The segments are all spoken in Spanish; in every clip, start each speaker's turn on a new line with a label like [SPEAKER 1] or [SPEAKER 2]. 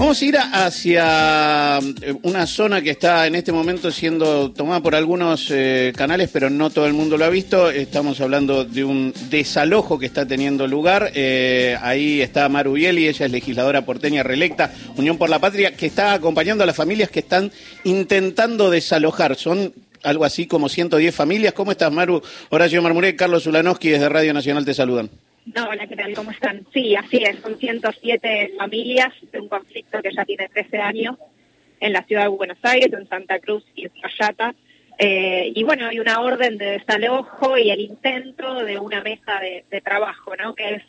[SPEAKER 1] Vamos a ir hacia eh, una zona que está en este momento siendo tomada por algunos eh, canales, pero no todo el mundo lo ha visto. Estamos hablando de un desalojo que está teniendo lugar. Eh, ahí está Maru Bieli, ella es legisladora porteña reelecta, Unión por la Patria, que está acompañando a las familias que están intentando desalojar. Son algo así como 110 familias. ¿Cómo estás, Maru? Horacio Marmuré, Carlos Ulanowski desde Radio Nacional te saludan.
[SPEAKER 2] No, hola, ¿qué tal? ¿Cómo están? Sí, así es, son 107 familias de un conflicto que ya tiene 13 años en la ciudad de Buenos Aires, en Santa Cruz y en Cayata. Eh, y bueno, hay una orden de desalojo y el intento de una mesa de, trabajo, ¿no? Que es,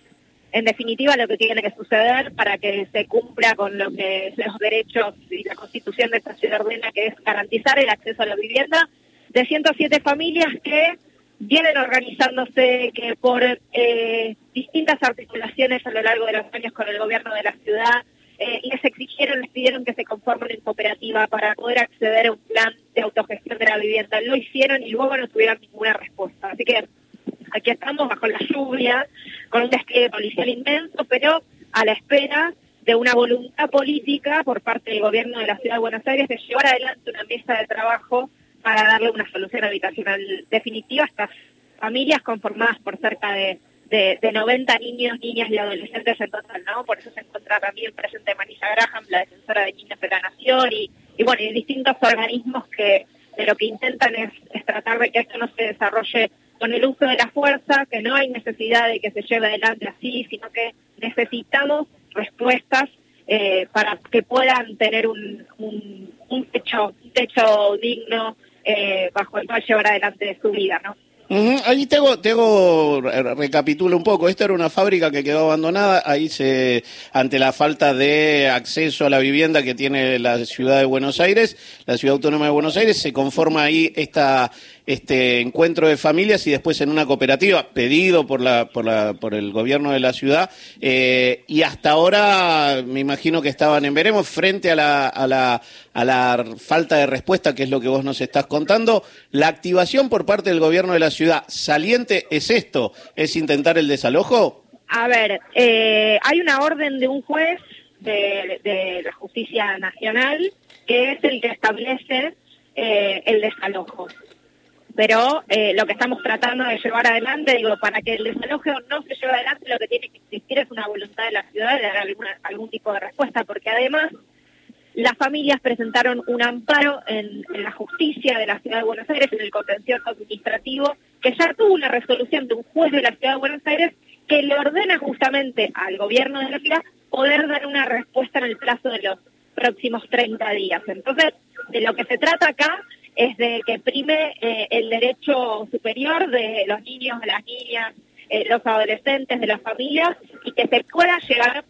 [SPEAKER 2] en definitiva, lo que tiene que suceder para que se cumpla con lo que los derechos y la constitución de esta ciudad ordena, que es garantizar el acceso a la vivienda de 107 familias que vienen organizándose que por eh, distintas articulaciones a lo largo de los años con el gobierno de la ciudad eh, les exigieron, les pidieron que se conformen en cooperativa para poder acceder a un plan de autogestión de la vivienda. Lo hicieron y luego no tuvieron ninguna respuesta. Así que aquí estamos bajo la lluvia, con un despliegue policial inmenso, pero a la espera de una voluntad política por parte del gobierno de la ciudad de Buenos Aires de llevar adelante una mesa de trabajo para darle una solución habitacional definitiva a estas familias conformadas por cerca de, de, 90 niños, niñas y adolescentes en total, ¿no? Por eso se encuentra también presente Marisa Graham, la defensora de niños de la nación, y, y bueno, y distintos organismos que de lo que intentan es, tratar de que esto no se desarrolle con el uso de la fuerza, que no hay necesidad de que se lleve adelante así, sino que necesitamos respuestas eh, para que puedan tener un, un, un techo un techo digno eh, bajo el cual llevar adelante su vida, ¿no?
[SPEAKER 1] Ahí tengo, tengo, recapitulo un poco, esta era una fábrica que quedó abandonada, ahí se, ante la falta de acceso a la vivienda que tiene la ciudad de Buenos Aires, la ciudad autónoma de Buenos Aires, se conforma ahí esta, este encuentro de familias y después en una cooperativa pedido por la, por la, por el gobierno de la ciudad, eh, y hasta ahora me imagino que estaban en veremos frente a la, a la, a la falta de respuesta, que es lo que vos nos estás contando, la activación por parte del gobierno de la ciudad saliente es esto, es intentar el desalojo?
[SPEAKER 2] A ver, eh, hay una orden de un juez de, la justicia nacional que es el que establece eh, el desalojo. Pero eh, lo que estamos tratando de llevar adelante, digo, para que el desalojo no se lleve adelante, lo que tiene que existir es una voluntad de la ciudad de dar alguna, algún tipo de respuesta, porque además las familias presentaron un amparo en, la justicia de la Ciudad de Buenos Aires, en el contencioso administrativo, que ya tuvo una resolución de un juez de la Ciudad de Buenos Aires que le ordena justamente al gobierno de la ciudad poder dar una respuesta en el plazo de los próximos 30 días. Entonces, de lo que se trata acá es de que prime eh, el derecho superior de los niños, de las niñas, eh, los adolescentes, de las familias, y que se pueda llegar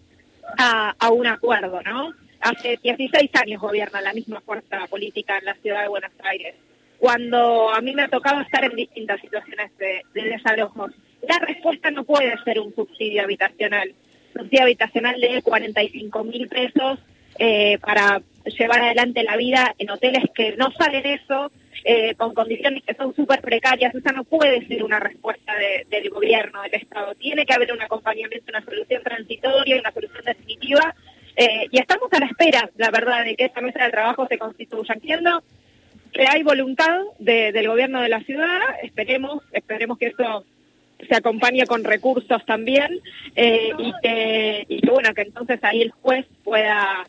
[SPEAKER 2] a, a un acuerdo, ¿no? hace 16 años gobierna la misma fuerza política en la ciudad de Buenos Aires. Cuando a mí me ha tocado estar en distintas situaciones de, desalojo, la respuesta no puede ser un subsidio habitacional. Subsidio habitacional de 45 mil pesos eh, para llevar adelante la vida en hoteles que no salen eso, eh, con condiciones que son súper precarias. Esa no puede ser una respuesta del gobierno, del Estado. Tiene que haber un acompañamiento, una solución transitoria, una solución definitiva eh, y estamos a la espera, la verdad, de que esta mesa de trabajo se constituya. Entiendo que hay voluntad del gobierno de la ciudad, esperemos, esperemos que eso se acompañe con recursos también eh, y, que, bueno, que entonces ahí el juez pueda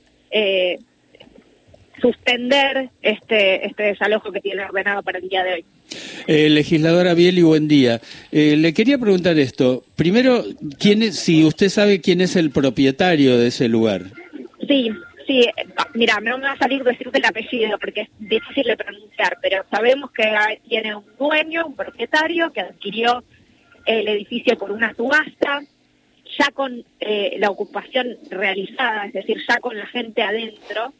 [SPEAKER 2] suspender este, este desalojo que tiene ordenado para el día de hoy.
[SPEAKER 3] Eh, legisladora Bieli, buen día. Eh, le quería preguntar esto. Primero, ¿quién es, si usted sabe quién es el propietario de ese lugar.
[SPEAKER 2] Sí, sí. Mira, me va a salir decirte el apellido porque es difícil de pronunciar, pero sabemos que tiene un dueño, un propietario que adquirió el edificio por una subasta, ya con eh, la ocupación realizada, es decir, ya con la gente adentro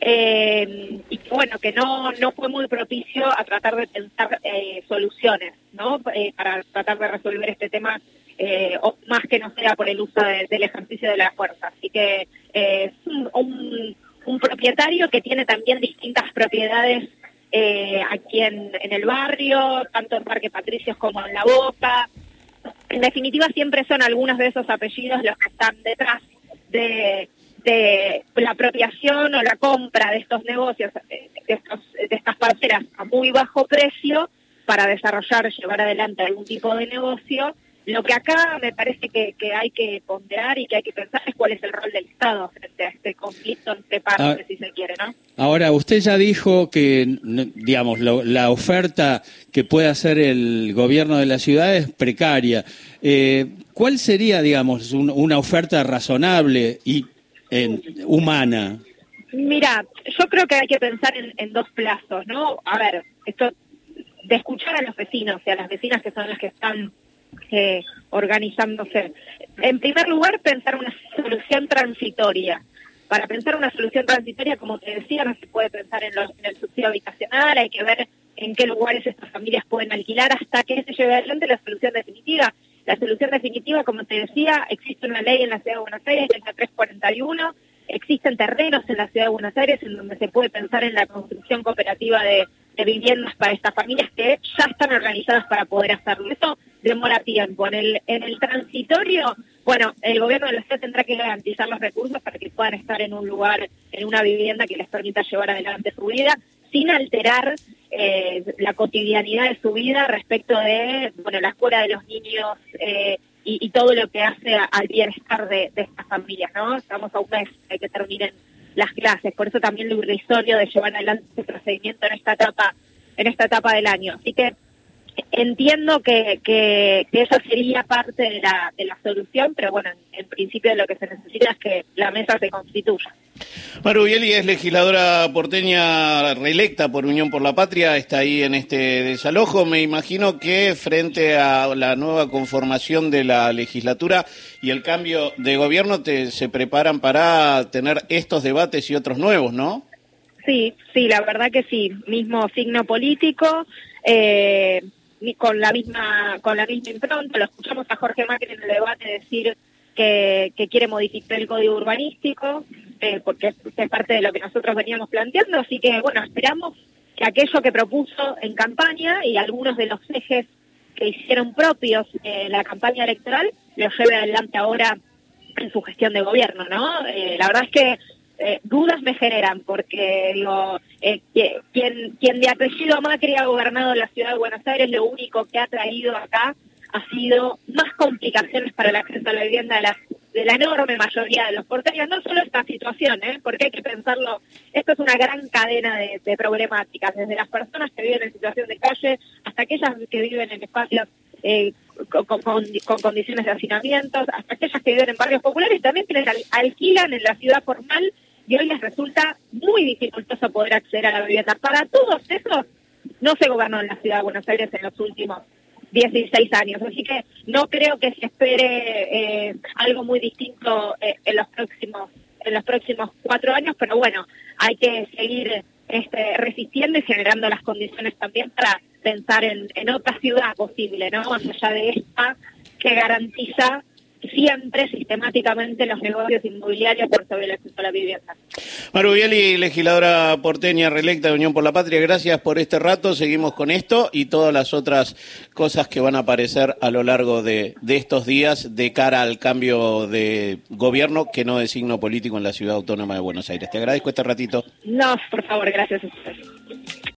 [SPEAKER 2] eh, y bueno, que no, no fue muy propicio a tratar de pensar eh, soluciones, ¿no? Eh, para tratar de resolver este tema, eh, más que no sea por el uso del ejercicio de la fuerza. Así que es un, un, propietario que tiene también distintas propiedades aquí en, en el barrio, tanto en Parque Patricios como en La Boca. En definitiva, siempre son algunos de esos apellidos los que están detrás de de la apropiación o la compra de estos negocios, de, estos, de estas parcelas a muy bajo precio para desarrollar, llevar adelante algún tipo de negocio lo que acá me parece que, hay que ponderar y que hay que pensar es cuál es el rol del Estado frente a este conflicto entre partes, ah, si se quiere, ¿no?
[SPEAKER 3] Ahora, usted ya dijo que, digamos, la oferta que puede hacer el gobierno de la ciudad es precaria. Eh, ¿Cuál sería, digamos, una oferta razonable y humana?
[SPEAKER 2] Mira, yo creo que hay que pensar en, en dos plazos, ¿no? A ver, esto de escuchar a los vecinos y a las vecinas que son las que están eh, organizándose. En primer lugar, pensar una solución transitoria. Para pensar una solución transitoria, como te decía, no se puede pensar en, el subsidio habitacional, hay que ver en qué lugares estas familias pueden alquilar hasta que se lleve adelante la solución definitiva. La solución definitiva, como te decía, existe una ley en la Ciudad de Buenos Aires, la 341, existen terrenos en la Ciudad de Buenos Aires en donde se puede pensar en la construcción cooperativa de, de viviendas para estas familias que ya están organizadas para poder hacerlo. Eso demora tiempo. En el, en el transitorio, bueno, el gobierno de la ciudad tendrá que garantizar los recursos para que puedan estar en un lugar, en una vivienda que les permita llevar adelante su vida sin alterar eh, la cotidianidad de su vida respecto de, bueno, la escuela de los niños eh, y, todo lo que hace al bienestar de, estas familias, ¿no? Estamos a un mes, hay que terminen las clases, por eso también lo irrisorio de llevar adelante este procedimiento en esta etapa, en esta etapa del año. Así que entiendo que, que, eso sería parte de la, de la solución, pero bueno, en, principio lo que se necesita es que la mesa se constituya.
[SPEAKER 1] Maru Bieli es legisladora porteña reelecta por Unión por la Patria, está ahí en este desalojo. Me imagino que frente a la nueva conformación de la legislatura y el cambio de gobierno te, se preparan para tener estos debates y otros nuevos, ¿no?
[SPEAKER 2] Sí, sí, la verdad que sí. Mismo signo político. Eh, con la misma con la misma impronta. Lo escuchamos a Jorge Macri en el debate decir que, quiere modificar el código urbanístico, eh, porque es, parte de lo que nosotros veníamos planteando. Así que, bueno, esperamos que aquello que propuso en campaña y algunos de los ejes que hicieron propios en la campaña electoral lo lleve adelante ahora en su gestión de gobierno, ¿no? Eh, la verdad es que eh, dudas me generan porque digo eh, quien quien de apellido Macri ha gobernado la ciudad de Buenos Aires lo único que ha traído acá ha sido más complicaciones para el acceso a la vivienda de la, enorme mayoría de los porteños, no solo esta situación, ¿eh? porque hay que pensarlo, esto es una gran cadena de, problemáticas, desde las personas que viven en situación de calle hasta aquellas que viven en espacios eh, con, con, condiciones de hacinamiento, hasta aquellas que viven en barrios populares, también quienes alquilan en la ciudad formal y hoy les resulta muy dificultoso poder acceder a la vivienda. Para todos esos no se gobernó en la ciudad de Buenos Aires en los últimos 16 años, así que no creo que se espere eh, algo muy distinto eh, en los próximos en los próximos cuatro años, pero bueno, hay que seguir este, resistiendo y generando las condiciones también para pensar en, en otra ciudad posible, ¿no? Más allá de esta que garantiza siempre sistemáticamente los negocios inmobiliarios por sobre el acceso a la vivienda.
[SPEAKER 1] Maru legisladora porteña reelecta de Unión por la Patria, gracias por este rato. Seguimos con esto y todas las otras cosas que van a aparecer a lo largo de, de estos días de cara al cambio de gobierno que no de signo político en la ciudad autónoma de Buenos Aires. Te agradezco este ratito.
[SPEAKER 2] No, por favor, gracias a ustedes.